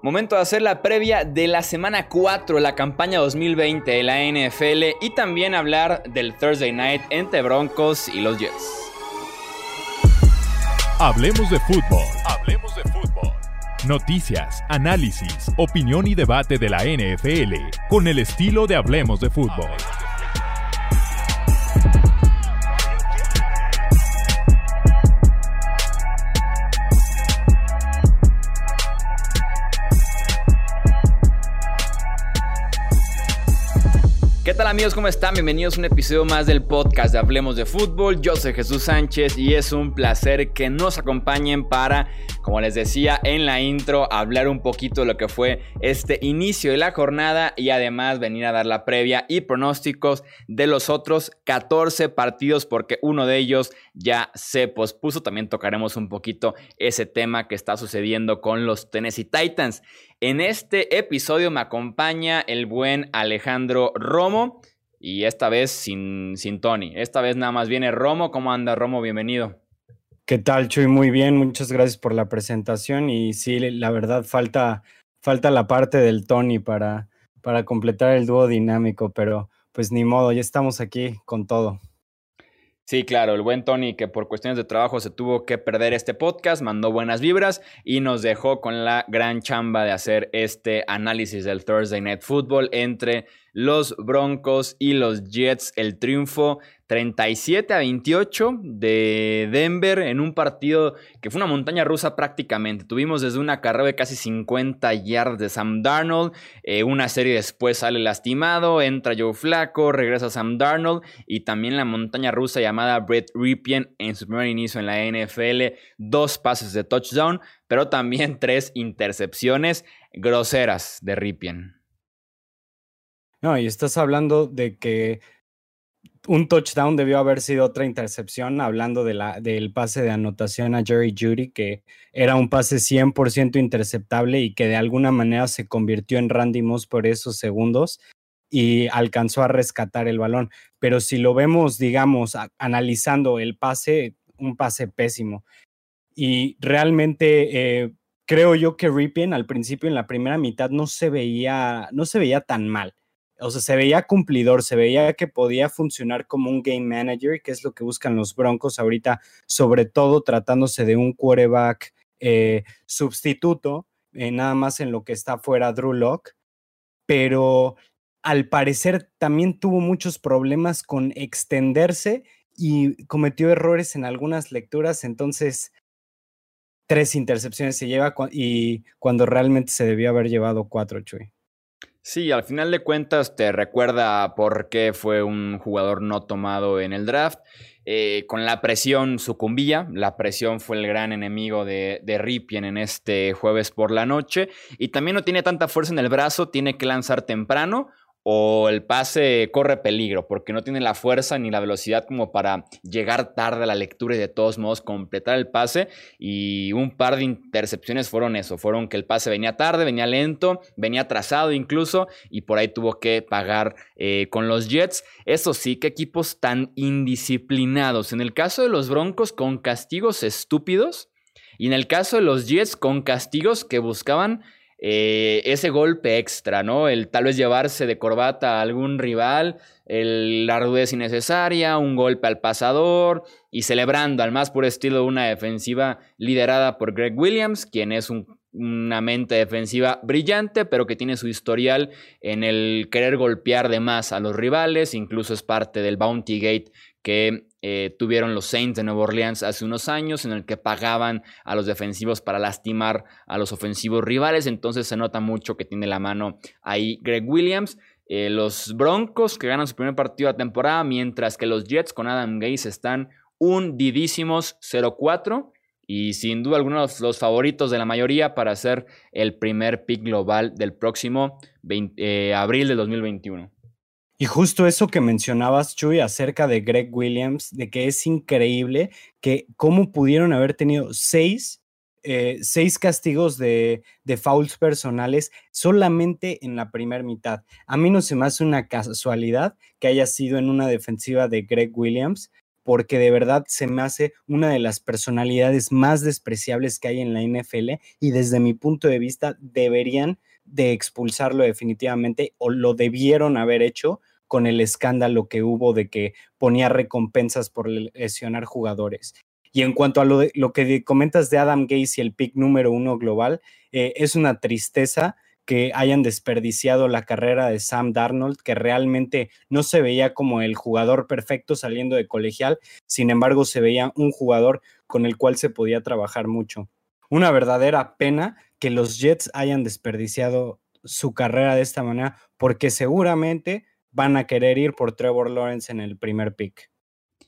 Momento de hacer la previa de la semana 4, la campaña 2020 de la NFL y también hablar del Thursday Night entre Broncos y los Jets. Hablemos de fútbol. Hablemos de fútbol. Noticias, análisis, opinión y debate de la NFL con el estilo de Hablemos de fútbol. Tal amigos? ¿Cómo están? Bienvenidos a un episodio más del podcast de Hablemos de Fútbol. Yo soy Jesús Sánchez y es un placer que nos acompañen para, como les decía en la intro, hablar un poquito de lo que fue este inicio de la jornada y además venir a dar la previa y pronósticos de los otros 14 partidos porque uno de ellos ya se pospuso. También tocaremos un poquito ese tema que está sucediendo con los Tennessee Titans. En este episodio me acompaña el buen Alejandro Romo y esta vez sin, sin Tony. Esta vez nada más viene Romo. ¿Cómo anda Romo? Bienvenido. ¿Qué tal, Chuy? Muy bien, muchas gracias por la presentación y sí, la verdad falta, falta la parte del Tony para, para completar el dúo dinámico, pero pues ni modo, ya estamos aquí con todo. Sí, claro, el buen Tony que por cuestiones de trabajo se tuvo que perder este podcast, mandó buenas vibras y nos dejó con la gran chamba de hacer este análisis del Thursday Night Football entre los Broncos y los Jets. El triunfo 37 a 28 de Denver en un partido que fue una montaña rusa prácticamente. Tuvimos desde una carrera de casi 50 yards de Sam Darnold, eh, una serie después sale lastimado, entra Joe Flaco, regresa Sam Darnold y también la montaña rusa llamada Brett Ripien en su primer inicio en la NFL, dos pases de touchdown, pero también tres intercepciones groseras de Ripien. No, y estás hablando de que un touchdown debió haber sido otra intercepción, hablando de la, del pase de anotación a Jerry Judy, que era un pase 100% interceptable y que de alguna manera se convirtió en Randy Moss por esos segundos y alcanzó a rescatar el balón. Pero si lo vemos, digamos, analizando el pase, un pase pésimo. Y realmente eh, creo yo que Ripien al principio en la primera mitad no se veía, no se veía tan mal o sea, se veía cumplidor, se veía que podía funcionar como un game manager, que es lo que buscan los Broncos ahorita, sobre todo tratándose de un quarterback eh, sustituto, eh, nada más en lo que está fuera Drew Locke, pero al parecer también tuvo muchos problemas con extenderse y cometió errores en algunas lecturas, entonces tres intercepciones se lleva y cuando realmente se debió haber llevado cuatro, Chuy. Sí, al final de cuentas te recuerda por qué fue un jugador no tomado en el draft. Eh, con la presión sucumbía, la presión fue el gran enemigo de, de Ripien en este jueves por la noche y también no tiene tanta fuerza en el brazo, tiene que lanzar temprano o el pase corre peligro porque no tiene la fuerza ni la velocidad como para llegar tarde a la lectura y de todos modos completar el pase. Y un par de intercepciones fueron eso, fueron que el pase venía tarde, venía lento, venía atrasado incluso y por ahí tuvo que pagar eh, con los Jets. Eso sí, qué equipos tan indisciplinados. En el caso de los Broncos con castigos estúpidos y en el caso de los Jets con castigos que buscaban eh, ese golpe extra, ¿no? El tal vez llevarse de corbata a algún rival, la rudez innecesaria, un golpe al pasador y celebrando al más puro estilo una defensiva liderada por Greg Williams, quien es una mente defensiva brillante, pero que tiene su historial en el querer golpear de más a los rivales, incluso es parte del Bounty Gate que eh, tuvieron los Saints de Nueva Orleans hace unos años, en el que pagaban a los defensivos para lastimar a los ofensivos rivales. Entonces se nota mucho que tiene la mano ahí Greg Williams. Eh, los Broncos que ganan su primer partido de temporada, mientras que los Jets con Adam Gaze están hundidísimos 0-4 y sin duda algunos los favoritos de la mayoría para ser el primer pick global del próximo eh, abril de 2021. Y justo eso que mencionabas, Chuy, acerca de Greg Williams, de que es increíble que cómo pudieron haber tenido seis, eh, seis castigos de, de, fouls personales solamente en la primera mitad. A mí no se me hace una casualidad que haya sido en una defensiva de Greg Williams, porque de verdad se me hace una de las personalidades más despreciables que hay en la NFL y desde mi punto de vista deberían de expulsarlo definitivamente o lo debieron haber hecho con el escándalo que hubo de que ponía recompensas por lesionar jugadores. Y en cuanto a lo, lo que comentas de Adam Gates y el pick número uno global, eh, es una tristeza que hayan desperdiciado la carrera de Sam Darnold, que realmente no se veía como el jugador perfecto saliendo de colegial, sin embargo se veía un jugador con el cual se podía trabajar mucho. Una verdadera pena que los Jets hayan desperdiciado su carrera de esta manera, porque seguramente van a querer ir por Trevor Lawrence en el primer pick.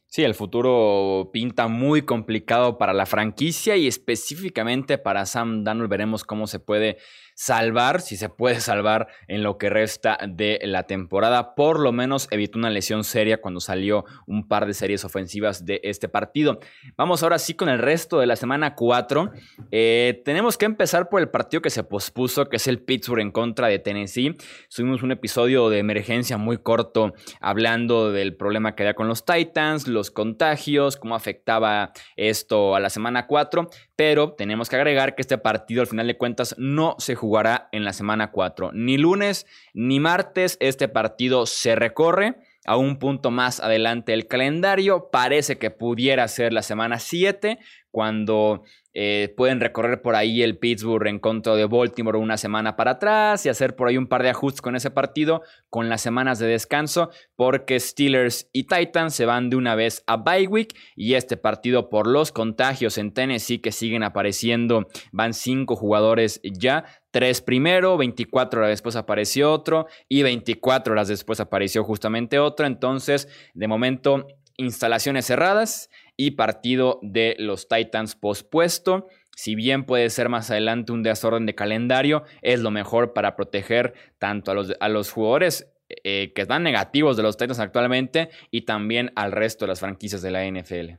Sí, el futuro pinta muy complicado para la franquicia y específicamente para Sam Darnold. Veremos cómo se puede salvar, si se puede salvar en lo que resta de la temporada. Por lo menos evitó una lesión seria cuando salió un par de series ofensivas de este partido. Vamos ahora sí con el resto de la semana 4. Eh, tenemos que empezar por el partido que se pospuso, que es el Pittsburgh en contra de Tennessee. Subimos un episodio de emergencia muy corto hablando del problema que había con los Titans, los contagios, cómo afectaba esto a la semana 4 pero tenemos que agregar que este partido al final de cuentas no se jugará en la semana 4. Ni lunes ni martes este partido se recorre a un punto más adelante el calendario. Parece que pudiera ser la semana 7, cuando eh, pueden recorrer por ahí el Pittsburgh en contra de Baltimore una semana para atrás y hacer por ahí un par de ajustes con ese partido, con las semanas de descanso, porque Steelers y Titans se van de una vez a bye week y este partido por los contagios en Tennessee que siguen apareciendo, van cinco jugadores ya, tres primero, 24 horas después apareció otro y 24 horas después apareció justamente otro, entonces de momento instalaciones cerradas y partido de los Titans pospuesto. Si bien puede ser más adelante un desorden de calendario, es lo mejor para proteger tanto a los, a los jugadores eh, que están negativos de los Titans actualmente y también al resto de las franquicias de la NFL.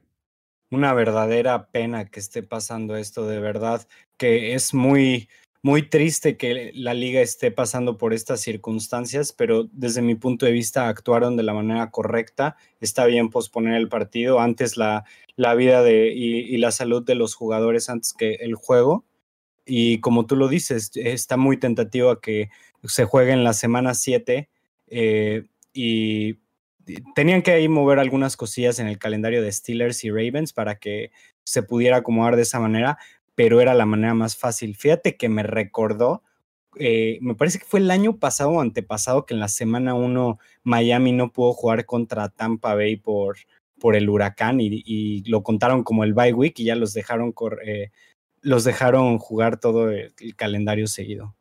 Una verdadera pena que esté pasando esto, de verdad, que es muy, muy triste que la liga esté pasando por estas circunstancias, pero desde mi punto de vista actuaron de la manera correcta. Está bien posponer el partido, antes la, la vida de, y, la salud de los jugadores antes que el juego. Y como tú lo dices, está muy tentativo a que se juegue en la semana 7 eh, y tenían que ahí mover algunas cosillas en el calendario de Steelers y Ravens para que se pudiera acomodar de esa manera, pero era la manera más fácil. Fíjate que me recordó, eh, me parece que fue el año pasado o antepasado que en la semana 1 Miami no pudo jugar contra Tampa Bay por, por el huracán y, lo contaron como el bye week y ya los dejaron, eh, los dejaron jugar todo el calendario seguido.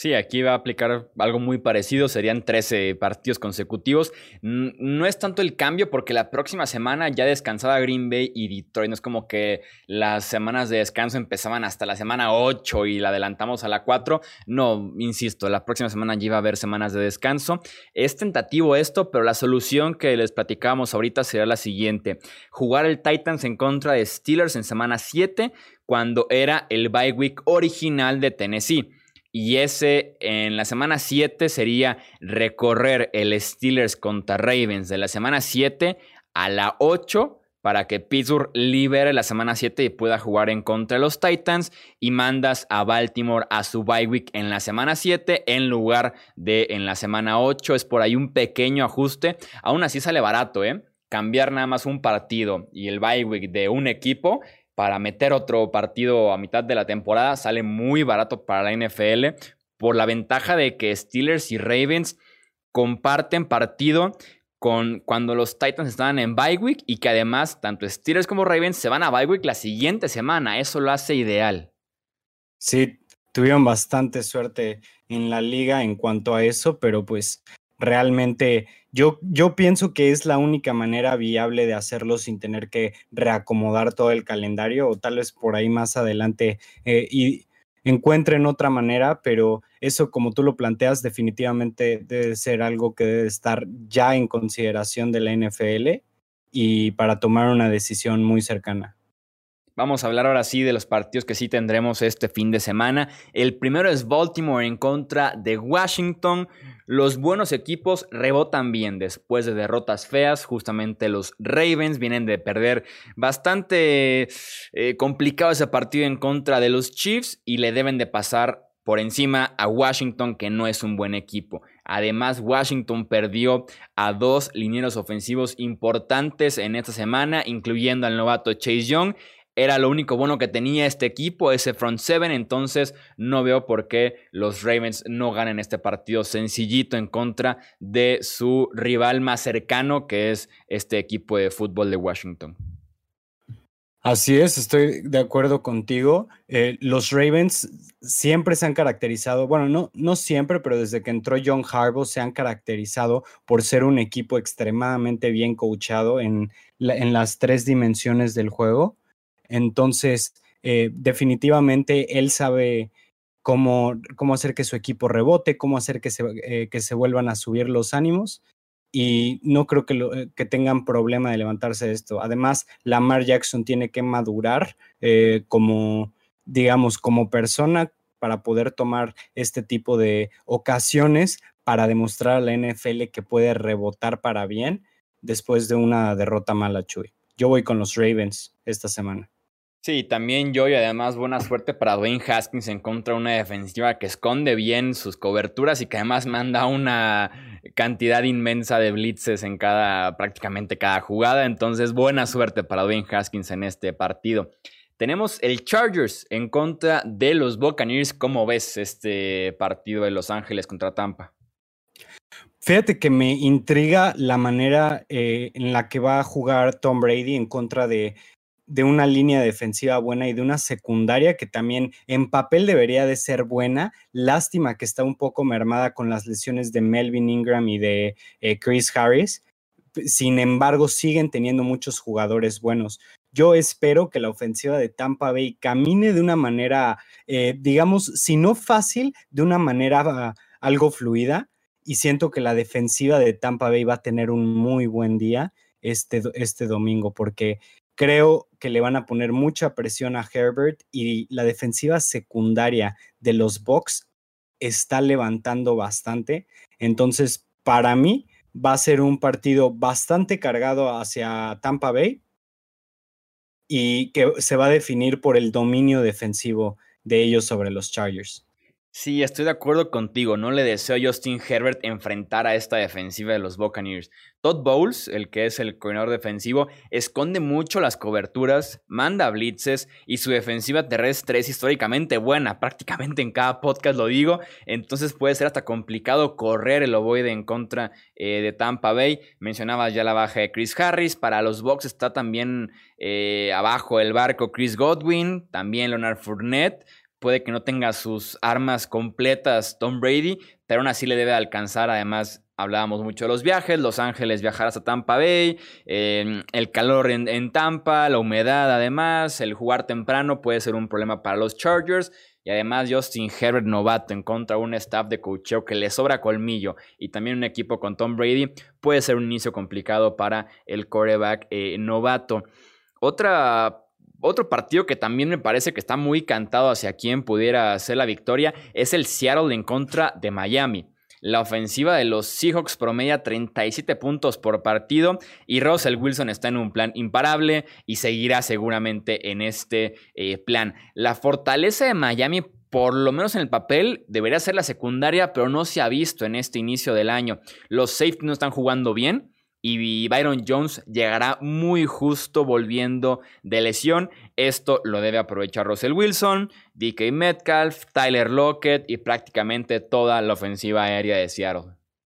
Sí, aquí va a aplicar algo muy parecido, serían 13 partidos consecutivos. No es tanto el cambio porque la próxima semana ya descansaba Green Bay y Detroit, no es como que las semanas de descanso empezaban hasta la semana 8 y la adelantamos a la 4. No, insisto, la próxima semana ya iba a haber semanas de descanso. Es tentativo esto, pero la solución que les platicábamos ahorita sería la siguiente. Jugar el Titans en contra de Steelers en semana 7 cuando era el bye week original de Tennessee. Y ese en la semana 7 sería recorrer el Steelers contra Ravens de la semana 7 a la 8 para que Pittsburgh libere la semana 7 y pueda jugar en contra de los Titans y mandas a Baltimore a su bye week en la semana 7 en lugar de en la semana 8. Es por ahí un pequeño ajuste. Aún así sale barato, ¿eh? Cambiar nada más un partido y el bye week de un equipo para meter otro partido a mitad de la temporada sale muy barato para la NFL por la ventaja de que Steelers y Ravens comparten partido con cuando los Titans estaban en bye y que además tanto Steelers como Ravens se van a bye la siguiente semana. Eso lo hace ideal. Sí, tuvieron bastante suerte en la liga en cuanto a eso, pero pues realmente yo, yo pienso que es la única manera viable de hacerlo sin tener que reacomodar todo el calendario o tal vez por ahí más adelante eh, y encuentren otra manera, pero eso como tú lo planteas definitivamente debe ser algo que debe estar ya en consideración de la NFL y para tomar una decisión muy cercana. Vamos a hablar ahora sí de los partidos que sí tendremos este fin de semana. El primero es Baltimore en contra de Washington. Los buenos equipos rebotan bien después de derrotas feas. Justamente los Ravens vienen de perder bastante eh, complicado ese partido en contra de los Chiefs y le deben de pasar por encima a Washington, que no es un buen equipo. Además, Washington perdió a dos linieros ofensivos importantes en esta semana, incluyendo al novato Chase Young era lo único bueno que tenía este equipo, ese front seven, entonces no veo por qué los Ravens no ganen este partido sencillito en contra de su rival más cercano, que es este equipo de fútbol de Washington. Así es, estoy de acuerdo contigo. Eh, los Ravens siempre se han caracterizado, bueno, no, no siempre, pero desde que entró John Harbaugh se han caracterizado por ser un equipo extremadamente bien coachado en, en las tres dimensiones del juego. Entonces, eh, definitivamente él sabe cómo, hacer que su equipo rebote, cómo hacer que se, eh, vuelvan a subir los ánimos. Y no creo que, eh, que, tengan problema de levantarse de esto. Además, Lamar Jackson tiene que madurar como, digamos, como persona para poder tomar este tipo de ocasiones para demostrar a la NFL que puede rebotar para bien después de una derrota mala, Chuy. Yo voy con los Ravens esta semana. Sí, también yo y además buena suerte para Dwayne Haskins en contra de una defensiva que esconde bien sus coberturas y que además manda una cantidad inmensa de blitzes en cada, prácticamente cada jugada. Entonces, buena suerte para Dwayne Haskins en este partido. Tenemos el Chargers en contra de los Buccaneers. ¿Cómo ves este partido de Los Ángeles contra Tampa? Fíjate que me intriga la manera eh, en la que va a jugar Tom Brady en contra de de una línea defensiva buena y de una secundaria que también en papel debería de ser buena. Lástima que está un poco mermada con las lesiones de Melvin Ingram y de eh, Chris Harris. Sin embargo, siguen teniendo muchos jugadores buenos. Yo espero que la ofensiva de Tampa Bay camine de una manera, eh, digamos, si no fácil, de una manera ah, algo fluida. Y siento que la defensiva de Tampa Bay va a tener un muy buen día este, este domingo, porque Creo que le van a poner mucha presión a Herbert y la defensiva secundaria de los Bucks está levantando bastante. Entonces, para mí va a ser un partido bastante cargado hacia Tampa Bay y que se va a definir por el dominio defensivo de ellos sobre los Chargers. Sí, estoy de acuerdo contigo. No le deseo a Justin Herbert enfrentar a esta defensiva de los Buccaneers. Todd Bowles, el que es el coordinador defensivo, esconde mucho las coberturas, manda blitzes y su defensiva terrestre es históricamente buena. Prácticamente en cada podcast lo digo. Entonces puede ser hasta complicado correr el ovoide en contra eh, de Tampa Bay. Mencionabas ya la baja de Chris Harris. Para los Bucks está también eh, abajo el barco Chris Godwin, también Leonard Fournette puede que no tenga sus armas completas Tom Brady, pero aún así le debe alcanzar. Además, hablábamos mucho de los viajes, Los Ángeles viajar hasta Tampa Bay, em, el calor en, Tampa, la humedad además, el jugar temprano puede ser un problema para los Chargers. Y además Justin Herbert novato en contra de un staff de coacheo que le sobra colmillo y también un equipo con Tom Brady puede ser un inicio complicado para el quarterback eh, novato. Otra otro partido que también me parece que está muy cantado hacia quien pudiera hacer la victoria es el Seattle en contra de Miami. La ofensiva de los Seahawks promedia 37 puntos por partido y Russell Wilson está en un plan imparable y seguirá seguramente en este eh, plan. La fortaleza de Miami por lo menos en el papel, debería ser la secundaria, pero no se ha visto en este inicio del año. Los safety no están jugando bien y Byron Jones llegará muy justo volviendo de lesión. Esto lo debe aprovechar Russell Wilson, DK Metcalf, Tyler Lockett y prácticamente toda la ofensiva aérea de Seattle.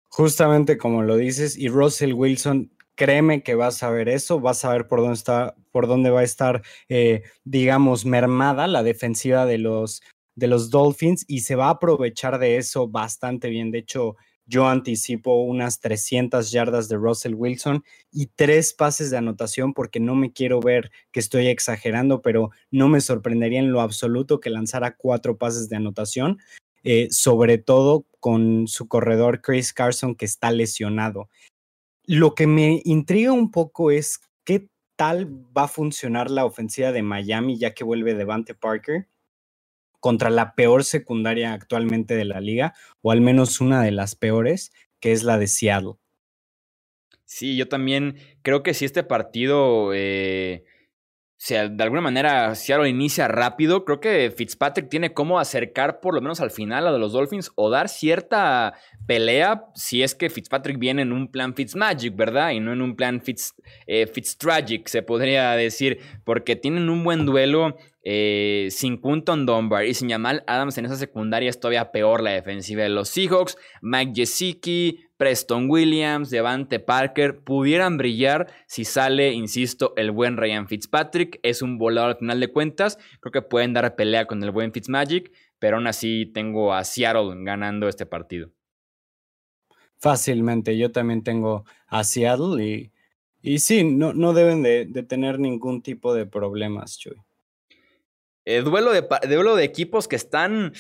Justamente como lo dices, y Russell Wilson, créeme que vas a ver eso, vas a ver por dónde está, por dónde va a estar, eh, digamos, mermada la defensiva de los, de los Dolphins y se va a aprovechar de eso bastante bien. De hecho, yo anticipo unas 300 yardas de Russell Wilson y tres pases de anotación porque no me quiero ver que estoy exagerando, pero no me sorprendería en lo absoluto que lanzara cuatro pases de anotación, eh, sobre todo con su corredor Chris Carson que está lesionado. Lo que me intriga un poco es qué tal va a funcionar la ofensiva de Miami ya que vuelve Devante Parker contra la peor secundaria actualmente de la liga, o al menos una de las peores, que es la de Seattle. Sí, yo también creo que si este partido eh, de alguna manera Seattle inicia rápido, creo que Fitzpatrick tiene cómo acercar por lo menos al final a los Dolphins o dar cierta pelea si es que Fitzpatrick viene en un plan Fitzmagic, ¿verdad? Y no en un plan Fitz, eh, Fitztragic, se podría decir, porque tienen un buen duelo eh, sin Quinton Dunbar y sin Jamal Adams en esa secundaria es todavía peor la defensiva de los Seahawks. Mike Gesicki, Preston Williams, Devante Parker pudieran brillar si sale, insisto, el buen Ryan Fitzpatrick. Es un volador al final de cuentas. Creo que pueden dar pelea con el buen Fitzmagic, pero aún así tengo a Seattle ganando este partido. Fácilmente, yo también tengo a Seattle y, sí, no, no deben de, tener ningún tipo de problemas, Chuy. Eh, duelo, de, duelo de equipos que están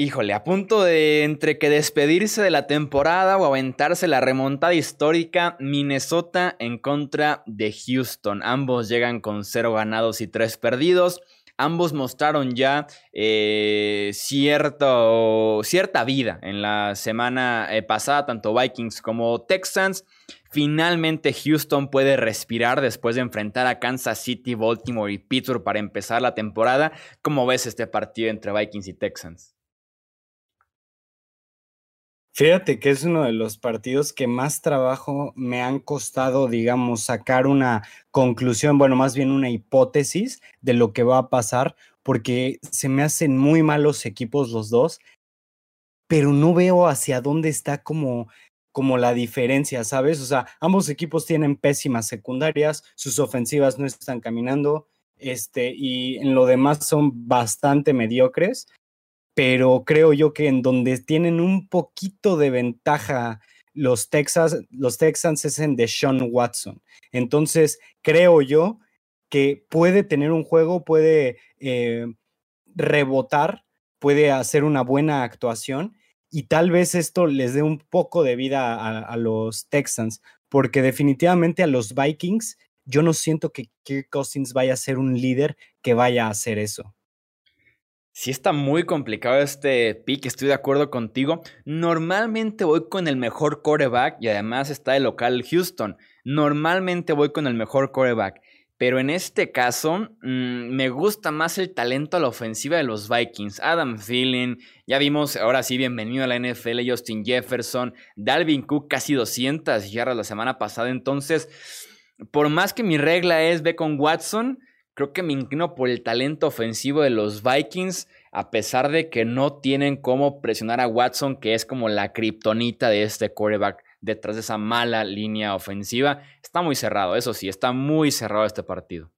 híjole, a punto de entre que despedirse de la temporada o aventarse la remontada histórica, Minnesota en contra de Houston. Ambos llegan con cero ganados y tres perdidos. Ambos mostraron ya eh, cierta vida en la semana eh, pasada, tanto Vikings como Texans. Finalmente Houston puede respirar después de enfrentar a Kansas City, Baltimore y Pittsburgh para empezar la temporada. ¿Cómo ves este partido entre Vikings y Texans? Fíjate que es uno de los partidos que más trabajo me han costado, digamos, sacar una conclusión, bueno, más bien una hipótesis de lo que va a pasar, porque se me hacen muy malos equipos los dos, pero no veo hacia dónde está como como la diferencia, ¿sabes? O sea, ambos equipos tienen pésimas secundarias, sus ofensivas no están caminando, este, y en lo demás son bastante mediocres pero creo yo que en donde tienen un poquito de ventaja los, Texas, los Texans es en Sean Watson. Entonces, creo yo que puede tener un juego, puede eh, rebotar, puede hacer una buena actuación y tal vez esto les dé un poco de vida a, a, los Texans, porque definitivamente a los Vikings yo no siento que Kirk Cousins vaya a ser un líder que vaya a hacer eso. Si está muy complicado este pick, estoy de acuerdo contigo. Normalmente voy con el mejor coreback y además está el local Houston. Normalmente voy con el mejor coreback. Pero en este caso, mm, me gusta más el talento a la ofensiva de los Vikings. Adam Thielen, ya vimos, ahora sí, bienvenido a la NFL, Justin Jefferson, Dalvin Cook, casi 200 yardas la semana pasada. Entonces, por más que mi regla es ve con Watson, Creo que me inclino por el talento ofensivo de los Vikings, a pesar de que no tienen cómo presionar a Watson, que es como la kriptonita de este quarterback detrás de esa mala línea ofensiva. Está muy cerrado, eso sí, está muy cerrado este partido.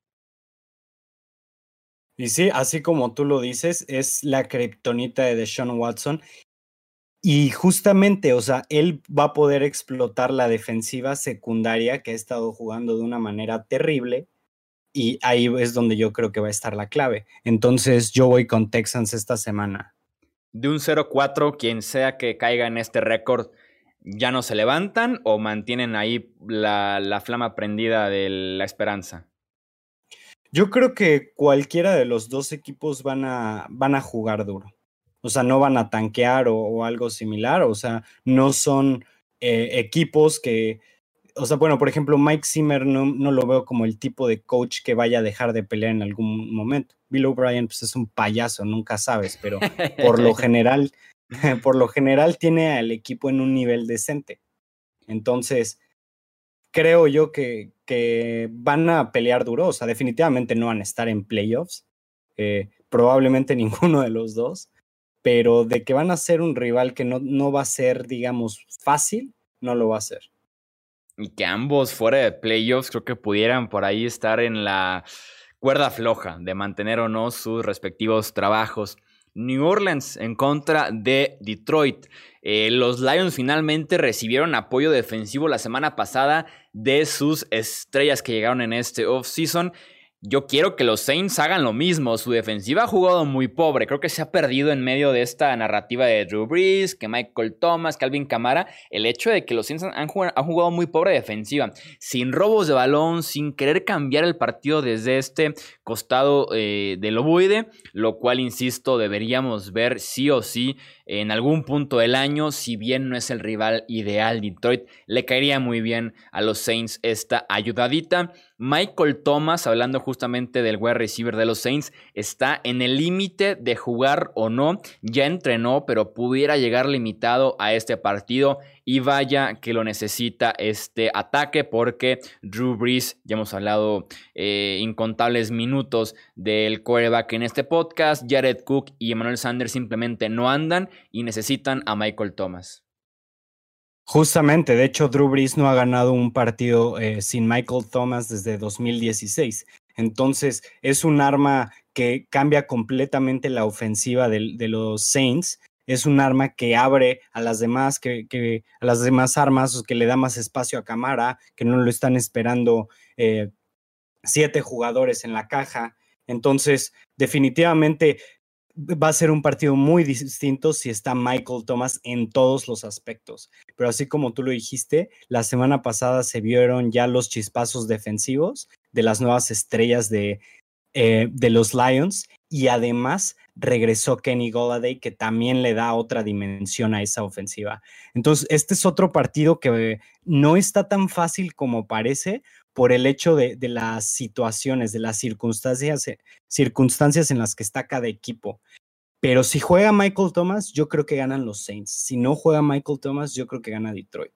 Y sí, así como tú lo dices, es la kriptonita de Deshaun Watson. Y justamente, o sea, él va a poder explotar la defensiva secundaria que ha estado jugando de una manera terrible y ahí es donde yo creo que va a estar la clave. Entonces yo voy con Texans esta semana. De un 0-4, quien sea que caiga en este récord, ¿ya no se levantan o mantienen ahí la, la, flama prendida de la esperanza? Yo creo que cualquiera de los dos equipos van a, van a jugar duro. O sea, no van a tanquear o, o algo similar. O sea, no son eh, equipos que o sea, bueno, por ejemplo, Mike Zimmer no, no, lo veo como el tipo de coach que vaya a dejar de pelear en algún momento. Bill O'Brien, pues es un payaso, nunca sabes, pero por lo general, por lo general tiene al equipo en un nivel decente. Entonces, creo yo que, que van a pelear duro, o sea, definitivamente no van a estar en playoffs, eh, probablemente ninguno de los dos, pero de que van a ser un rival que no, no va a ser, digamos, fácil, no lo va a ser y que ambos fuera de playoffs creo que pudieran por ahí estar en la cuerda floja de mantener o no sus respectivos trabajos. New Orleans en contra de Detroit. Eh, los Lions finalmente recibieron apoyo defensivo la semana pasada de sus estrellas que llegaron en este offseason. Yo quiero que los Saints hagan lo mismo. Su defensiva ha jugado muy pobre. Creo que se ha perdido en medio de esta narrativa de Drew Brees, que Michael Thomas, Calvin Camara. El hecho de que los Saints han jugado, muy pobre defensiva. Sin robos de balón, sin querer cambiar el partido desde este costado eh, del ovoide. Lo cual, insisto, deberíamos ver sí o sí en algún punto del año. Si bien no es el rival ideal, Detroit le caería muy bien a los Saints esta ayudadita. Michael Thomas, hablando justamente del wide receiver de los Saints, está en el límite de jugar o no. Ya entrenó, pero pudiera llegar limitado a este partido. Y vaya que lo necesita este ataque porque Drew Brees, ya hemos hablado eh, incontables minutos del quarterback en este podcast. Jared Cook y Emmanuel Sanders simplemente no andan y necesitan a Michael Thomas. Justamente, de hecho, Drew Brees no ha ganado un partido eh, sin Michael Thomas desde 2016. Entonces, es un arma que cambia completamente la ofensiva de, los Saints. Es un arma que abre a las demás, que, a las demás armas, que le da más espacio a cámara, que no lo están esperando eh, siete jugadores en la caja. Entonces, definitivamente va a ser un partido muy distinto si está Michael Thomas en todos los aspectos. Pero así como tú lo dijiste, la semana pasada se vieron ya los chispazos defensivos de las nuevas estrellas de, eh, de los Lions y además regresó Kenny Golladay que también le da otra dimensión a esa ofensiva. Entonces, este es otro partido que no está tan fácil como parece por el hecho de, las situaciones, de las circunstancias, eh, circunstancias en las que está cada equipo. Pero si juega Michael Thomas, yo creo que ganan los Saints. Si no juega Michael Thomas, yo creo que gana Detroit.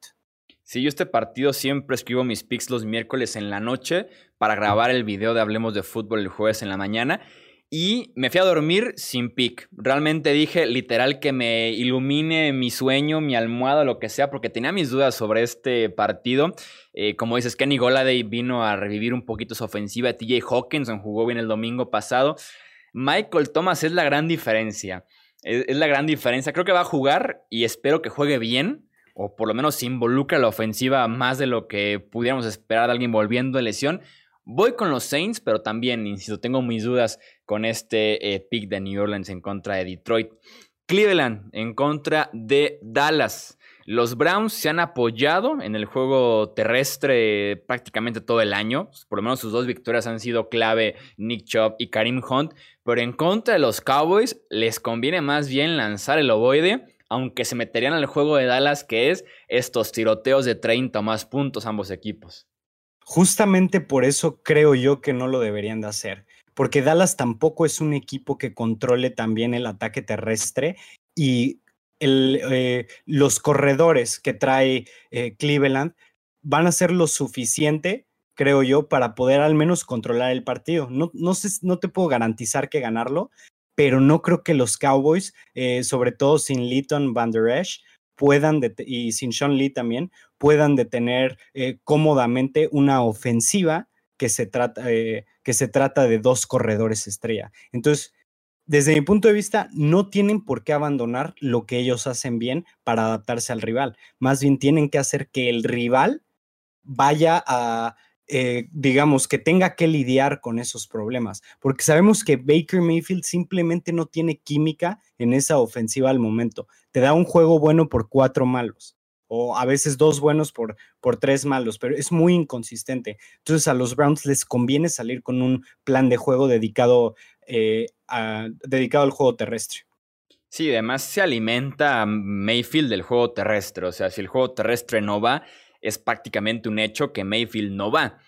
Sí, yo este partido siempre escribo mis picks los miércoles en la noche para grabar el video de Hablemos de Fútbol el jueves en la mañana. Y me fui a dormir sin pick. Realmente dije literal que me ilumine mi sueño, mi almohada, lo que sea, porque tenía mis dudas sobre este partido. Eh, como dices, Kenny Goladay vino a revivir un poquito su ofensiva. TJ Hawkinson jugó bien el domingo pasado. Michael Thomas es la gran diferencia. Es, la gran diferencia. Creo que va a jugar y espero que juegue bien o por lo menos se involucra la ofensiva más de lo que pudiéramos esperar de alguien volviendo de lesión. Voy con los Saints, pero también, insisto, tengo mis dudas con este eh, pick de New Orleans en contra de Detroit. Cleveland en contra de Dallas. Los Browns se han apoyado en el juego terrestre prácticamente todo el año. Por lo menos sus dos victorias han sido clave Nick Chubb y Karim Hunt. Pero en contra de los Cowboys les conviene más bien lanzar el ovoide, aunque se meterían al juego de Dallas, que es estos tiroteos de 30 o más puntos ambos equipos. Justamente por eso creo yo que no lo deberían de hacer, porque Dallas tampoco es un equipo que controle también el ataque terrestre y eh, los corredores que trae eh, Cleveland van a ser lo suficiente, creo yo, para poder al menos controlar el partido. No, no, sé, no te puedo garantizar que ganarlo, pero no creo que los Cowboys, eh, sobre todo sin Leighton Van Der Esch, puedan, y sin Sean Lee también, puedan detener cómodamente una ofensiva que se, trata, eh, que se trata de dos corredores estrella. Entonces, desde mi punto de vista, no tienen por qué abandonar lo que ellos hacen bien para adaptarse al rival. Más bien tienen que hacer que el rival vaya a eh, digamos, que tenga que lidiar con esos problemas, porque sabemos que Baker Mayfield simplemente no tiene química en esa ofensiva al momento. Te da un juego bueno por cuatro malos, o a veces dos buenos por, por tres malos, pero es muy inconsistente. Entonces a los Browns les conviene salir con un plan de juego dedicado, eh, dedicado al juego terrestre. Sí, además se alimenta Mayfield del juego terrestre, o sea, si el juego terrestre no va, es prácticamente un hecho que Mayfield no va.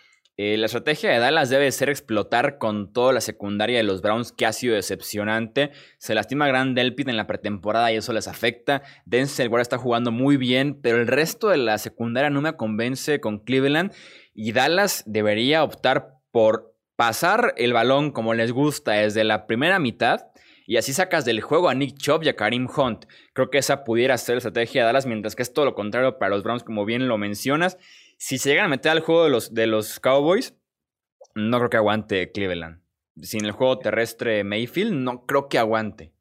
Eh, la estrategia de Dallas debe ser explotar con toda la secundaria de los Browns, que ha sido decepcionante. Se lastima Grand Delpit en la pretemporada y eso les afecta. Denzel Ward está jugando muy bien, pero el resto de la secundaria no me convence con Cleveland. Y Dallas debería optar por pasar el balón como les gusta desde la primera mitad y así sacas del juego a Nick Chubb y a Karim Hunt. Creo que esa pudiera ser la estrategia de Dallas, mientras que es todo lo contrario para los Browns, como bien lo mencionas. Si se llegan a meter al juego de los, de los Cowboys, no creo que aguante Cleveland. Sin el juego terrestre Mayfield, no creo que aguante.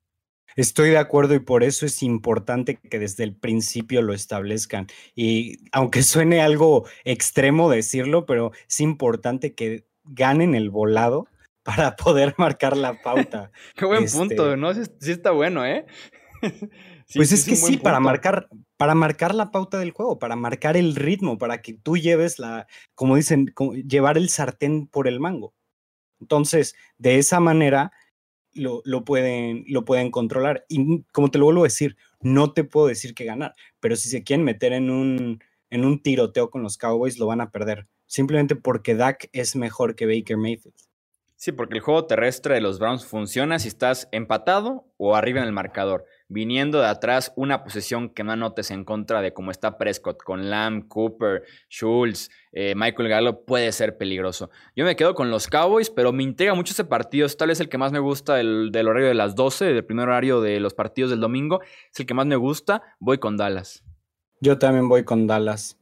Estoy de acuerdo y por eso es importante que desde el principio lo establezcan. Y aunque suene algo extremo decirlo, pero es importante que ganen el volado para poder marcar la pauta. Qué buen punto, este ¿no? Sí, está bueno, ¿eh? pues es, que sí, para marcar, para marcar la pauta del juego, para marcar el ritmo, para que tú lleves la, como dicen, llevar el sartén por el mango. Entonces, de esa manera lo, lo, pueden, lo pueden controlar. Y como te lo vuelvo a decir, no te puedo decir que ganar, pero si se quieren meter en un, en un tiroteo con los Cowboys, lo van a perder. Simplemente porque Dak es mejor que Baker Mayfield. Sí, porque el juego terrestre de los Browns funciona si estás empatado o arriba en el marcador. Viniendo de atrás, una posesión que no anotes en contra de cómo está Prescott con Lamb, Cooper, Schultz, eh, Michael Gallo puede ser peligroso. Yo me quedo con los Cowboys, pero me intriga mucho ese partido. Es tal vez el que más me gusta del, del horario de las 12, del primer horario de los partidos del domingo. Es el que más me gusta. Voy con Dallas. Yo también voy con Dallas.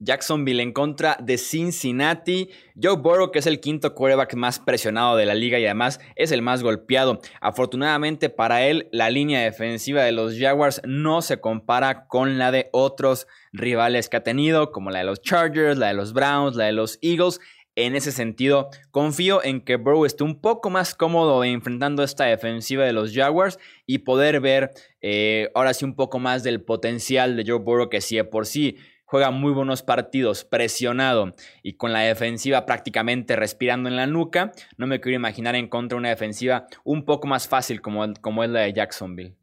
Jacksonville en contra de Cincinnati. Joe Burrow, que es el quinto quarterback más presionado de la liga y además es el más golpeado. Afortunadamente para él, la línea defensiva de los Jaguars no se compara con la de otros rivales que ha tenido, como la de los Chargers, la de los Browns, la de los Eagles. En ese sentido, confío en que Burrow esté un poco más cómodo enfrentando esta defensiva de los Jaguars y poder ver eh, ahora sí un poco más del potencial de Joe Burrow que sí de por sí juega muy buenos partidos, presionado y con la defensiva prácticamente respirando en la nuca, no me quiero imaginar en contra de una defensiva un poco más fácil como, como es la de Jacksonville.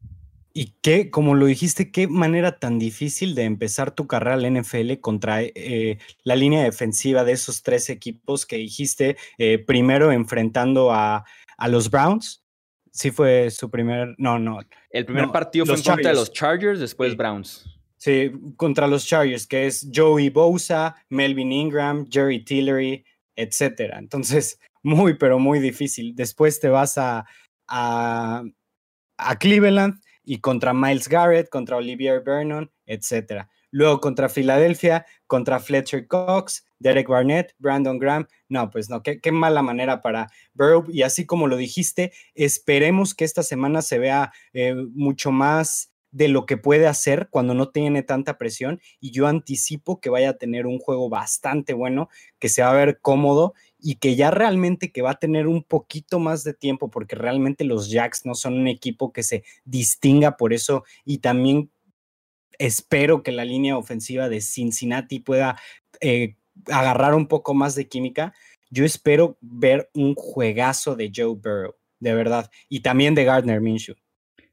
Y qué, como lo dijiste, qué manera tan difícil de empezar tu carrera al NFL contra eh, la línea defensiva de esos tres equipos que dijiste, eh, primero enfrentando a, a, los Browns. Sí fue su primer, no, no. El primer partido fue en contra de los Chargers, después Browns. Sí, contra los Chargers, que es Joey Bosa, Melvin Ingram, Jerry Tillery, etcétera. Entonces, muy, pero muy difícil. Después te vas a, a, Cleveland y contra Miles Garrett, contra Olivier Vernon, etcétera. Luego contra Filadelfia, contra Fletcher Cox, Derek Barnett, Brandon Graham. No, pues no, qué, qué, mala manera para Burrow. Y así como lo dijiste, esperemos que esta semana se vea eh, mucho más de lo que puede hacer cuando no tiene tanta presión y yo anticipo que vaya a tener un juego bastante bueno, que se va a ver cómodo y que ya realmente que va a tener un poquito más de tiempo porque realmente los Jacks no son un equipo que se distinga por eso y también espero que la línea ofensiva de Cincinnati pueda eh, agarrar un poco más de química. Yo espero ver un juegazo de Joe Burrow, de verdad, y también de Gardner Minshew.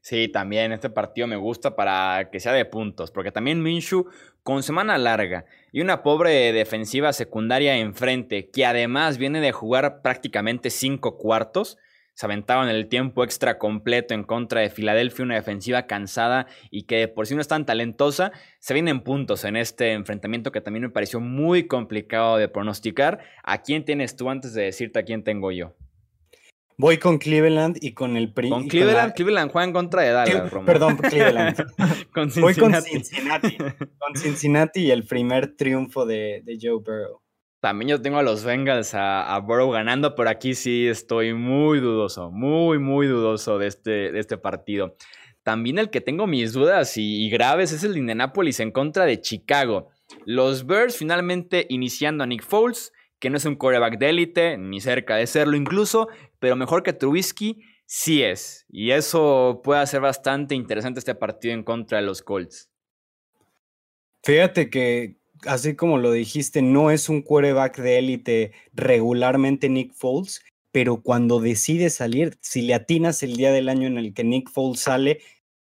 Sí, también este partido me gusta para que sea de puntos, porque también Minshu con semana larga y una pobre defensiva secundaria enfrente, que además viene de jugar prácticamente cinco cuartos, se aventaban el tiempo extra completo en contra de Filadelfia, una defensiva cansada y que por si no es tan talentosa, se vienen puntos en este enfrentamiento que también me pareció muy complicado de pronosticar. ¿A quién tienes tú antes de decirte a quién tengo yo? Voy con Cleveland y con el PRI. Con Cleveland, Cleveland juega en contra de Dallas, Perdón, Cleveland. Voy con Cincinnati. con Cincinnati y el primer triunfo de, Joe Burrow. También yo tengo a los Bengals a, Burrow ganando, pero aquí sí estoy muy dudoso, muy, muy dudoso de este, de este partido. También el que tengo mis dudas y, y graves es el de Indianapolis en contra de Chicago. Los Bears finalmente iniciando a Nick Foles que no es un coreback de élite, ni cerca de serlo incluso, pero mejor que Trubisky sí es. Y eso puede hacer bastante interesante este partido en contra de los Colts. Fíjate que, así como lo dijiste, no es un quarterback de élite regularmente Nick Foles, pero cuando decide salir, si le atinas el día del año en el que Nick Foles sale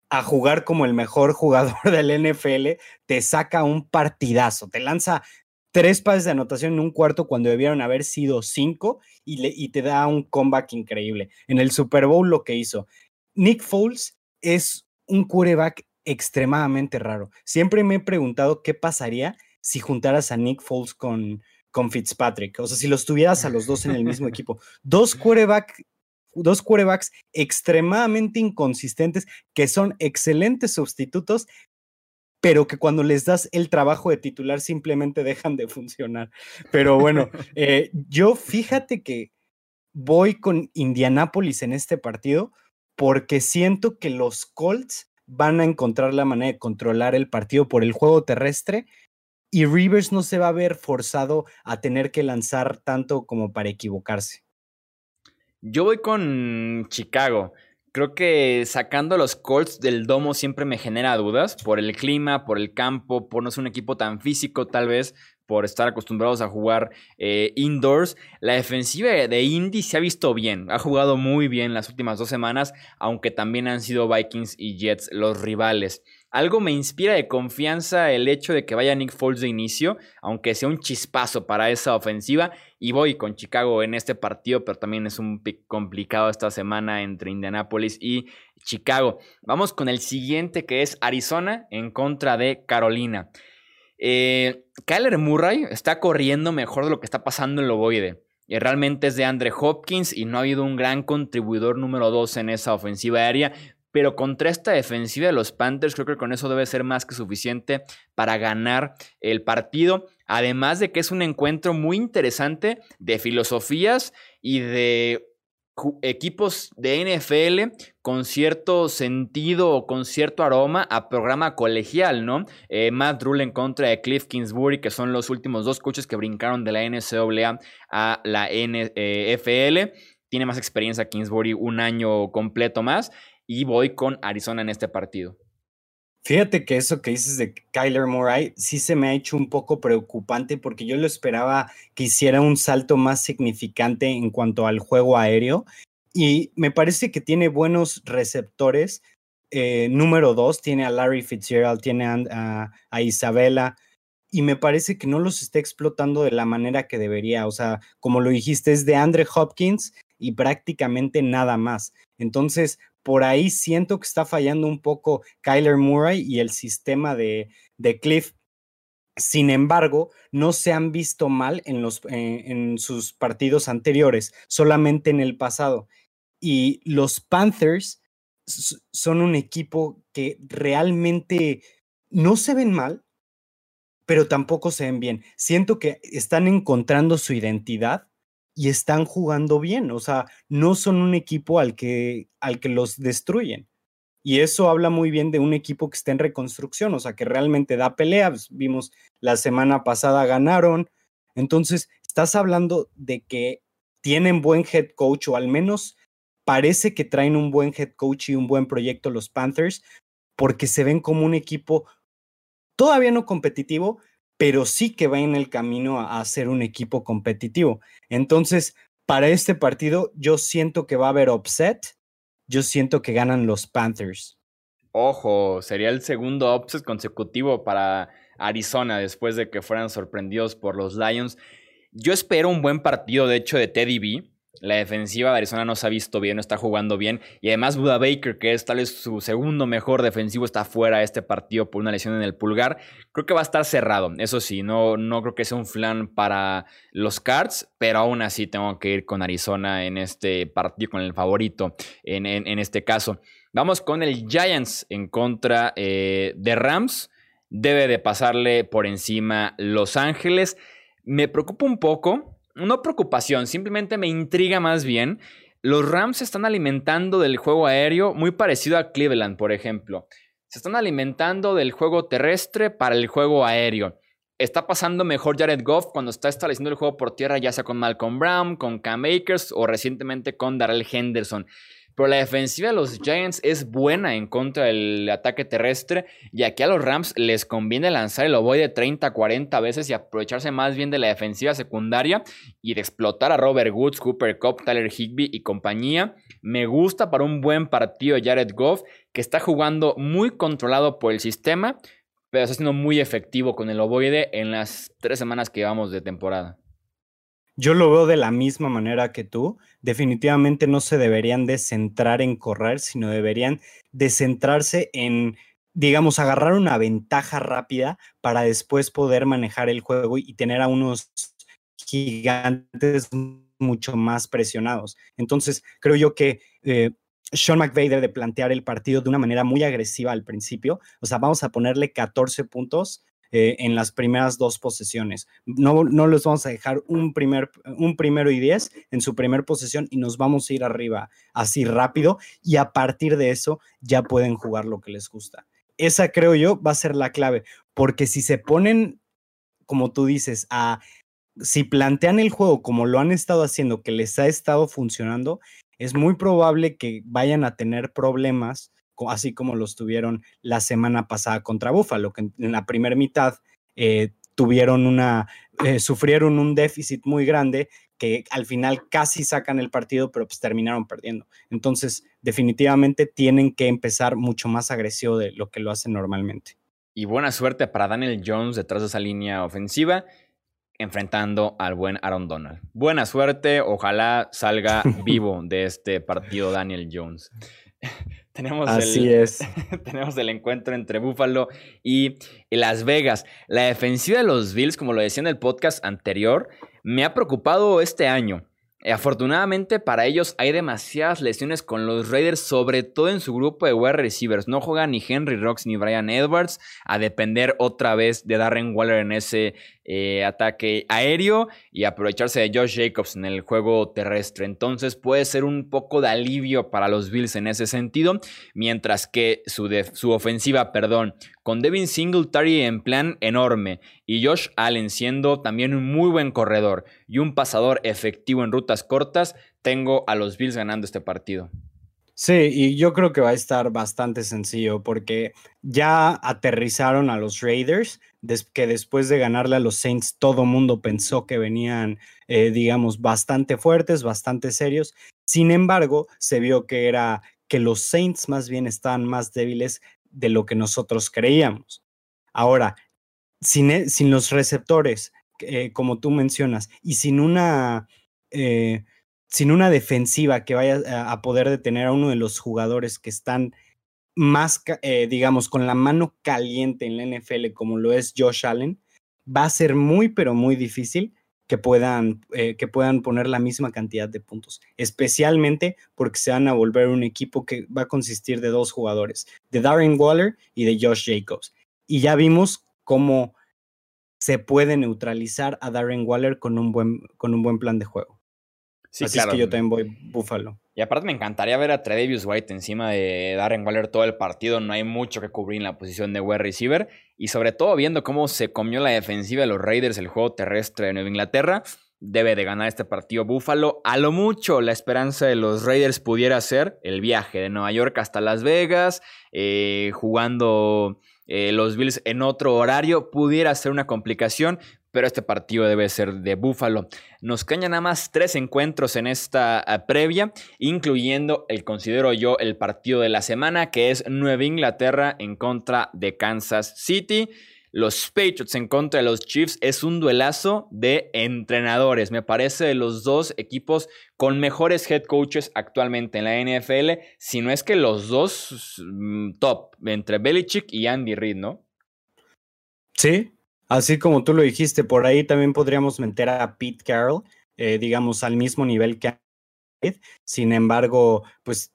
a jugar como el mejor jugador del NFL, te saca un partidazo, te lanza tres pases de anotación en un cuarto cuando debieron haber sido cinco y, te da un comeback increíble. En el Super Bowl lo que hizo. Nick Foles es un quarterback extremadamente raro. Siempre me he preguntado qué pasaría si juntaras a Nick Foles con, con Fitzpatrick. O sea, si los tuvieras a los dos en el mismo equipo. Dos quarterback dos quarterbacks extremadamente inconsistentes que son excelentes sustitutos, pero que cuando les das el trabajo de titular simplemente dejan de funcionar. Pero bueno, eh, yo fíjate que voy con Indianápolis en este partido porque siento que los Colts van a encontrar la manera de controlar el partido por el juego terrestre y Rivers no se va a ver forzado a tener que lanzar tanto como para equivocarse. Yo voy con Chicago. Creo que sacando los Colts del domo siempre me genera dudas por el clima, por el campo, por no ser un equipo tan físico tal vez, por estar acostumbrados a jugar eh, indoors. La defensiva de Indy se ha visto bien, ha jugado muy bien las últimas dos semanas, aunque también han sido Vikings y Jets los rivales. Algo me inspira de confianza el hecho de que vaya Nick Foles de inicio, aunque sea un chispazo para esa ofensiva. Y voy con Chicago en este partido, pero también es un pick complicado esta semana entre Indianapolis y Chicago. Vamos con el siguiente que es Arizona en contra de Carolina. Eh, Kyler Murray está corriendo mejor de lo que está pasando en el ovoide. Y realmente es de Andre Hopkins y no ha habido un gran contribuidor número 2 en esa ofensiva aérea. Pero contra esta defensiva de los Panthers, creo que con eso debe ser más que suficiente para ganar el partido. Además de que es un encuentro muy interesante de filosofías y de equipos de NFL con cierto sentido o con cierto aroma a programa colegial, ¿no? Eh, Matt Rule en contra de Cliff Kingsbury, que son los últimos dos coaches que brincaron de la NCAA a la NFL. Tiene más experiencia Kingsbury, un año completo más, y voy con Arizona en este partido. Fíjate que eso que dices de Kyler Murray sí se me ha hecho un poco preocupante porque yo lo esperaba que hiciera un salto más significante en cuanto al juego aéreo y me parece que tiene buenos receptores. Eh, número dos, tiene a Larry Fitzgerald, tiene a, a, Isabela y me parece que no los está explotando de la manera que debería. O sea, como lo dijiste, es de Andre Hopkins y prácticamente nada más. Entonces, por ahí siento que está fallando un poco Kyler Murray y el sistema de, de Cliff. Sin embargo, no se han visto mal en, los, eh, en sus partidos anteriores, solamente en el pasado. Y los Panthers son un equipo que realmente no se ven mal, pero tampoco se ven bien. Siento que están encontrando su identidad y están jugando bien, o sea, no son un equipo al que, al que los destruyen. Y eso habla muy bien de un equipo que está en reconstrucción, o sea, que realmente da peleas. Pues, vimos la semana pasada ganaron. Entonces, estás hablando de que tienen buen head coach o al menos parece que traen un buen head coach y un buen proyecto los Panthers porque se ven como un equipo todavía no competitivo, pero sí que va en el camino a, ser un equipo competitivo. Entonces, para este partido, yo siento que va a haber upset. Yo siento que ganan los Panthers. Ojo, sería el segundo upset consecutivo para Arizona después de que fueran sorprendidos por los Lions. Yo espero un buen partido, de hecho, de Teddy B. La defensiva de Arizona no se ha visto bien, no está jugando bien. Y además Buda Baker, que es tal vez su segundo mejor defensivo, está fuera de este partido por una lesión en el pulgar. Creo que va a estar cerrado. Eso sí, no, no creo que sea un flan para los Cards, pero aún así tengo que ir con Arizona en este partido, con el favorito en, este caso. Vamos con el Giants en contra eh, de Rams. Debe de pasarle por encima Los Ángeles. Me preocupa un poco no preocupación, simplemente me intriga más bien. Los Rams se están alimentando del juego aéreo muy parecido a Cleveland, por ejemplo. Se están alimentando del juego terrestre para el juego aéreo. Está pasando mejor Jared Goff cuando está estableciendo el juego por tierra, ya sea con Malcolm Brown, con Cam Akers o recientemente con Darrell Henderson. Pero la defensiva de los Giants es buena en contra del ataque terrestre. Y aquí a los Rams les conviene lanzar el ovoide 30, 40 veces y aprovecharse más bien de la defensiva secundaria y de explotar a Robert Woods, Cooper Cup, Tyler Higby y compañía. Me gusta para un buen partido Jared Goff, que está jugando muy controlado por el sistema, pero está siendo muy efectivo con el ovoide en las tres semanas que llevamos de temporada. Yo lo veo de la misma manera que tú. Definitivamente no se deberían de centrar en correr, sino deberían de centrarse en, digamos, agarrar una ventaja rápida para después poder manejar el juego y tener a unos gigantes mucho más presionados. Entonces, creo yo que eh, Sean McVay debe de plantear el partido de una manera muy agresiva al principio. O sea, vamos a ponerle 14 puntos eh, en las primeras dos posesiones. No, no les vamos a dejar un, primer, un primero y diez en su primer posesión y nos vamos a ir arriba así rápido y a partir de eso ya pueden jugar lo que les gusta. Esa creo yo va a ser la clave, porque si se ponen como tú dices, a si plantean el juego como lo han estado haciendo, que les ha estado funcionando, es muy probable que vayan a tener problemas, así como los tuvieron la semana pasada contra Buffalo, que en la primera mitad eh, tuvieron una, eh, sufrieron un déficit muy grande que al final casi sacan el partido, pero pues terminaron perdiendo. Entonces, definitivamente tienen que empezar mucho más agresivo de lo que lo hacen normalmente. Y buena suerte para Daniel Jones detrás de esa línea ofensiva, enfrentando al buen Aaron Donald. Buena suerte, ojalá salga vivo de este partido Daniel Jones. Tenemos Así es. tenemos el encuentro entre Buffalo y Las Vegas. La defensiva de los Bills, como lo decía en el podcast anterior, me ha preocupado este año. Afortunadamente para ellos hay demasiadas lesiones con los Raiders, sobre todo en su grupo de wide receivers. No juega ni Henry Rocks ni Brian Edwards, a depender otra vez de Darren Waller en ese eh, ataque aéreo y aprovecharse de Josh Jacobs en el juego terrestre. Entonces puede ser un poco de alivio para los Bills en ese sentido, mientras que su, su ofensiva, perdón, con Devin Singletary en plan enorme y Josh Allen siendo también un muy buen corredor y un pasador efectivo en rutas cortas, tengo a los Bills ganando este partido. Sí, y yo creo que va a estar bastante sencillo porque ya aterrizaron a los Raiders, que después de ganarle a los Saints todo mundo pensó que venían, eh, digamos, bastante fuertes, bastante serios. Sin embargo, se vio que era que los Saints más bien estaban más débiles de lo que nosotros creíamos. Ahora, sin, e, sin los receptores, eh, como tú mencionas, y sin una... Eh, sin una defensiva que vaya a poder detener a uno de los jugadores que están más, eh, digamos, con la mano caliente en la NFL como lo es Josh Allen, va a ser muy, pero muy difícil que puedan, eh, que puedan poner la misma cantidad de puntos, especialmente porque se van a volver un equipo que va a consistir de dos jugadores, de Darren Waller y de Josh Jacobs. Y ya vimos cómo se puede neutralizar a Darren Waller con un buen, con un buen plan de juego. Sí, Así es que yo también voy Búfalo. Y aparte me encantaría ver a Tredavious White encima de Darren Waller todo el partido. No hay mucho que cubrir en la posición de wide receiver. Y sobre todo viendo cómo se comió la defensiva de los Raiders el juego terrestre de Nueva Inglaterra. Debe de ganar este partido Búfalo. A lo mucho la esperanza de los Raiders pudiera ser el viaje de Nueva York hasta Las Vegas. Eh, jugando eh, los Bills en otro horario. Pudiera ser una complicación pero este partido debe ser de Búfalo. Nos cañan nada más tres encuentros en esta eh, previa, incluyendo el considero yo el partido de la semana, que es Nueva Inglaterra en contra de Kansas City. Los Patriots en contra de los Chiefs es un duelazo de entrenadores. Me parece de los dos equipos con mejores head coaches actualmente en la NFL, si no es que los dos mm, top, entre Belichick y Andy Reid, ¿no? Sí, Así como tú lo dijiste, por ahí también podríamos meter a Pete Carroll, eh, digamos, al mismo nivel que Reid. Sin embargo, pues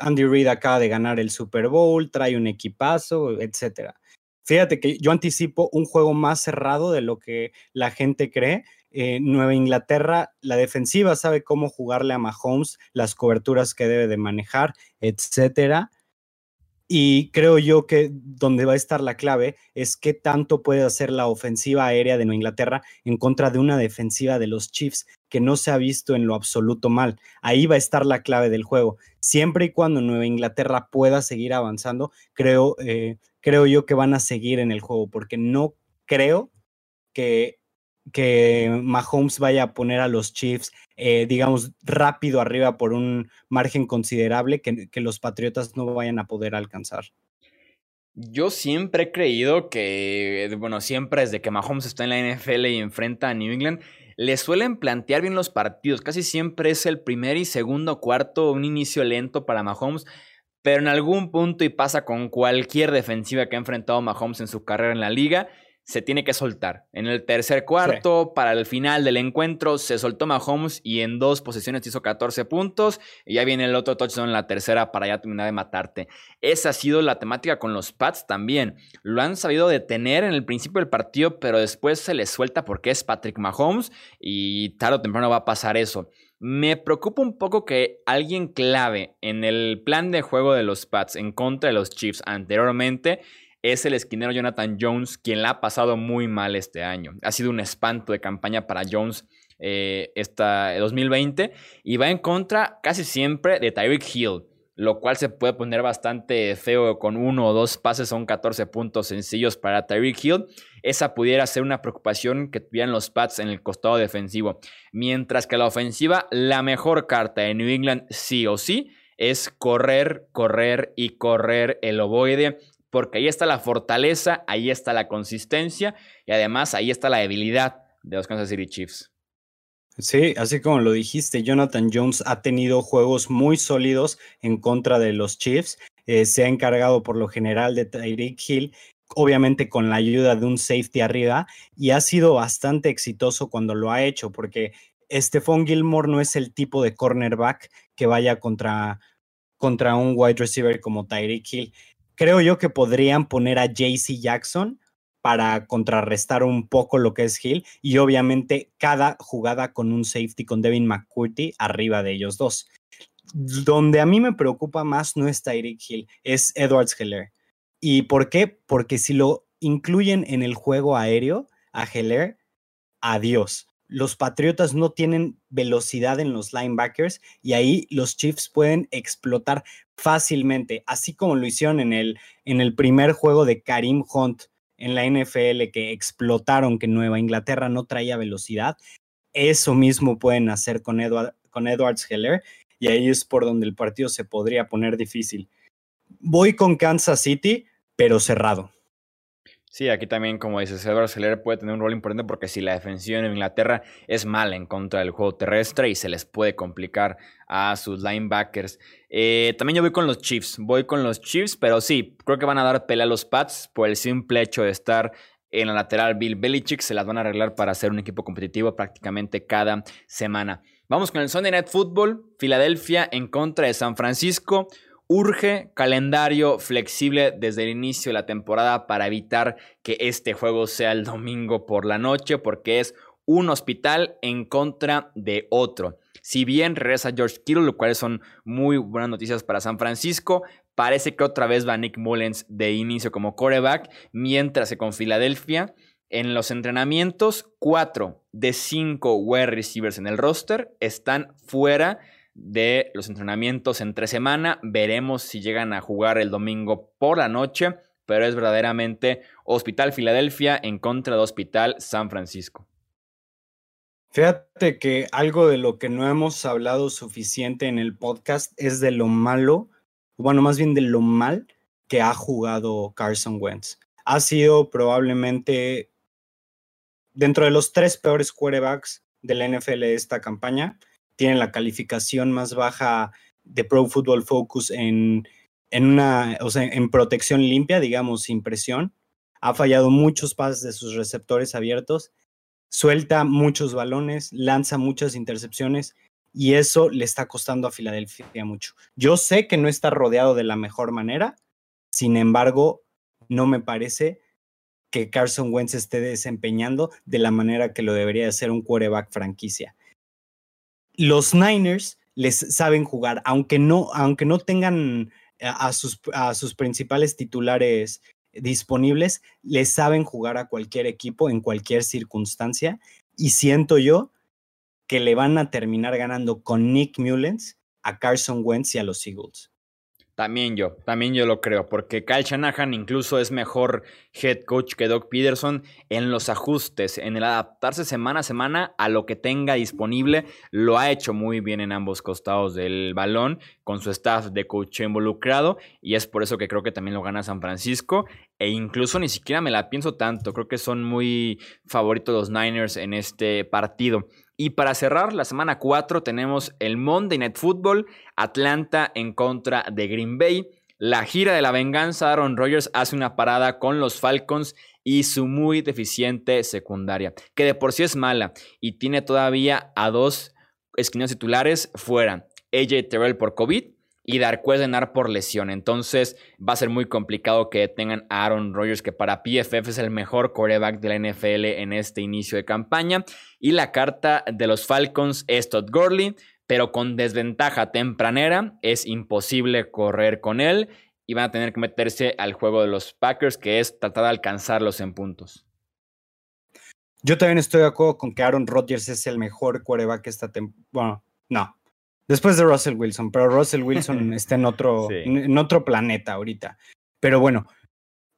Andy Reid acaba de ganar el Super Bowl, trae un equipazo, etcétera. Fíjate que yo anticipo un juego más cerrado de lo que la gente cree. Eh, Nueva Inglaterra, la defensiva sabe cómo jugarle a Mahomes, las coberturas que debe de manejar, etcétera. Y creo yo que donde va a estar la clave es qué tanto puede hacer la ofensiva aérea de Nueva Inglaterra en contra de una defensiva de los Chiefs que no se ha visto en lo absoluto mal. Ahí va a estar la clave del juego. Siempre y cuando Nueva Inglaterra pueda seguir avanzando, creo, eh, creo yo que van a seguir en el juego, porque no creo que que Mahomes vaya a poner a los Chiefs, eh, digamos, rápido arriba por un margen considerable que, que, los Patriotas no vayan a poder alcanzar. Yo siempre he creído que, bueno, siempre desde que Mahomes está en la NFL y enfrenta a New England, le suelen plantear bien los partidos. Casi siempre es el primer y segundo cuarto, un inicio lento para Mahomes. Pero en algún punto, y pasa con cualquier defensiva que ha enfrentado Mahomes en su carrera en la liga, se tiene que soltar. En el tercer cuarto, para el final del encuentro, se soltó Mahomes y en dos posiciones hizo 14 puntos. Y ya viene el otro touchdown en la tercera para ya terminar de matarte. Esa ha sido la temática con los Pats también. Lo han sabido detener en el principio del partido, pero después se les suelta porque es Patrick Mahomes y tarde o temprano va a pasar eso. Me preocupa un poco que alguien clave en el plan de juego de los Pats en contra de los Chiefs anteriormente es el esquinero Jonathan Jones, quien la ha pasado muy mal este año. Ha sido un espanto de campaña para Jones eh, esta 2020 y va en contra casi siempre de Tyreek Hill lo cual se puede poner bastante feo con uno o dos pases, son 14 puntos sencillos para Tyreek Hill. Esa pudiera ser una preocupación que tuvieran los Pats en el costado defensivo. Mientras que la ofensiva, la mejor carta de New England sí o sí es correr, correr y correr el ovoide, porque ahí está la fortaleza, ahí está la consistencia y además ahí está la debilidad de los Kansas City Chiefs. Sí, así como lo dijiste, Jonathan Jones ha tenido juegos muy sólidos en contra de los Chiefs. Eh, se ha encargado por lo general de Tyreek Hill, obviamente con la ayuda de un safety arriba, y ha sido bastante exitoso cuando lo ha hecho, porque Stephon Gilmore no es el tipo de cornerback que vaya contra, contra un wide receiver como Tyreek Hill. Creo yo que podrían poner a JC Jackson para contrarrestar un poco lo que es Hill y obviamente cada jugada con un safety con Devin McCurdy arriba de ellos dos. Donde a mí me preocupa más no es Tyreek Hill, es Edwards Heller. ¿Y por qué? Porque si lo incluyen en el juego aéreo a Heller, adiós. Los Patriotas no tienen velocidad en los linebackers y ahí los Chiefs pueden explotar fácilmente, así como lo hicieron en el, en el primer juego de Karim Hunt en la NFL que explotaron que Nueva Inglaterra no traía velocidad, eso mismo pueden hacer con, con Edwards Heller y ahí es por donde el partido se podría poner difícil. Voy con Kansas City, pero cerrado. Sí, aquí también, como dices, Edward Seller puede tener un rol importante porque si la defensiva en Inglaterra es mala en contra del juego terrestre y se les puede complicar a sus linebackers. Eh, también yo voy con los Chiefs, voy con los Chiefs, pero sí, creo que van a dar pelea a los Pats por el simple hecho de estar en la lateral Bill Belichick, se las van a arreglar para ser un equipo competitivo prácticamente cada semana. Vamos con el Sunday Night Football, Filadelfia en contra de San Francisco. Urge calendario flexible desde el inicio de la temporada para evitar que este juego sea el domingo por la noche, porque es un hospital en contra de otro. Si bien regresa George Kittle, lo cual son muy buenas noticias para San Francisco, parece que otra vez va Nick Mullens de inicio como quarterback, mientras que con Filadelfia en los entrenamientos, cuatro de cinco wide receivers en el roster están fuera de los entrenamientos entre semana. Veremos si llegan a jugar el domingo por la noche, pero es verdaderamente Hospital Filadelfia en contra de Hospital San Francisco. Fíjate que algo de lo que no hemos hablado suficiente en el podcast es de lo malo, bueno, más bien de lo mal que ha jugado Carson Wentz. Ha sido probablemente dentro de los tres peores quarterbacks de la NFL de esta campaña tienen la calificación más baja de Pro Football Focus en, una, o sea, en protección limpia, digamos, sin presión. Ha fallado muchos pases de sus receptores abiertos, suelta muchos balones, lanza muchas intercepciones y eso le está costando a Filadelfia mucho. Yo sé que no está rodeado de la mejor manera, sin embargo, no me parece que Carson Wentz esté desempeñando de la manera que lo debería hacer un quarterback franquicia los Niners les saben jugar, aunque no, aunque no tengan eh, a sus, a sus principales titulares disponibles, les saben jugar a cualquier equipo en cualquier circunstancia. Y siento yo que le van a terminar ganando con Nick Mullens a Carson Wentz y a los Eagles. También yo, también yo lo creo, porque Kyle Shanahan incluso es mejor head coach que Doug Peterson en los ajustes, en el adaptarse semana a semana a lo que tenga disponible. Lo ha hecho muy bien en ambos costados del balón, con su staff de coach involucrado, y es por eso que creo que también lo gana San Francisco. E incluso ni siquiera me la pienso tanto, creo que son muy favoritos los Niners en este partido. Y para cerrar la semana 4 tenemos el Monday Night Football, Atlanta en contra de Green Bay. La gira de la venganza, Aaron Rodgers hace una parada con los Falcons y su muy deficiente secundaria, que de por sí es mala y tiene todavía a dos esquinas titulares fuera. AJ Terrell por COVID y Darquez Denar por lesión. Entonces va a ser muy complicado que tengan a Aaron Rodgers, que para PFF es el mejor coreback de la NFL en este inicio de campaña. Y la carta de los Falcons es Todd Gurley, pero con desventaja tempranera es imposible correr con él. y van a tener que meterse al juego de los Packers, que es tratar de alcanzarlos en puntos. Yo también estoy de acuerdo con que Aaron Rodgers es el mejor quarterback esta temporada. Bueno, no. Después de Russell Wilson, pero Russell Wilson está en otro, en otro planeta ahorita. Pero bueno,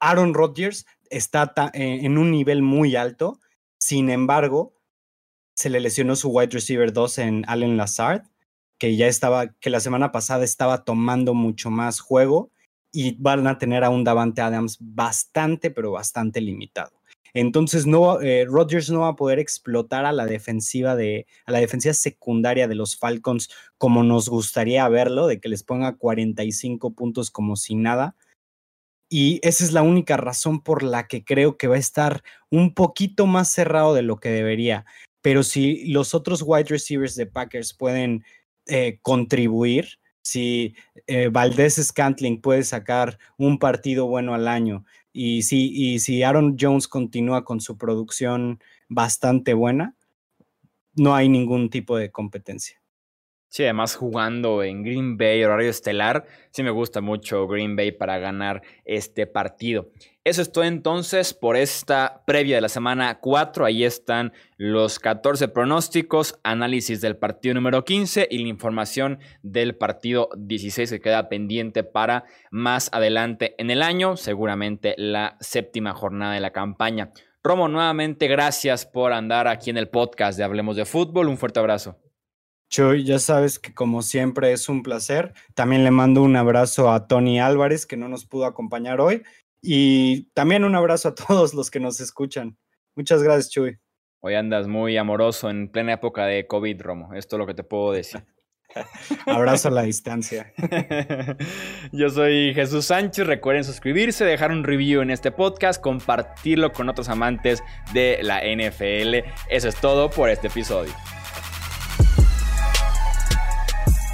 Aaron Rodgers está eh, en un nivel muy alto. Sin embargo, se le lesionó su wide receiver 2 en Allen Lazard, que ya estaba, que la semana pasada estaba tomando mucho más juego y van a tener a un Davante Adams bastante, pero bastante limitado. Entonces, no, eh, Rodgers no va a poder explotar a la defensiva de, a la defensiva secundaria de los Falcons como nos gustaría verlo, de que les ponga 45 puntos como si nada. Y esa es la única razón por la que creo que va a estar un poquito más cerrado de lo que debería. Pero si los otros wide receivers de Packers pueden eh, contribuir, si eh, Valdés Scantling puede sacar un partido bueno al año y si, y si Aaron Jones continúa con su producción bastante buena, no hay ningún tipo de competencia. Sí, además jugando en Green Bay, horario estelar, sí me gusta mucho Green Bay para ganar este partido. Eso es todo entonces por esta previa de la semana 4. Ahí están los 14 pronósticos, análisis del partido número 15 y la información del partido 16 que queda pendiente para más adelante en el año, seguramente la séptima jornada de la campaña. Romo, nuevamente gracias por andar aquí en el podcast de Hablemos de Fútbol. Un fuerte abrazo. Chuy, ya sabes que como siempre es un placer. También le mando un abrazo a Tony Álvarez, que no nos pudo acompañar hoy. Y también un abrazo a todos los que nos escuchan. Muchas gracias, Chuy. Hoy andas muy amoroso en plena época de COVID, Romo. Esto es lo que te puedo decir. Abrazo a la distancia. Yo soy Jesús Sánchez. Recuerden suscribirse, dejar un review en este podcast, compartirlo con otros amantes de la NFL. Eso es todo por este episodio.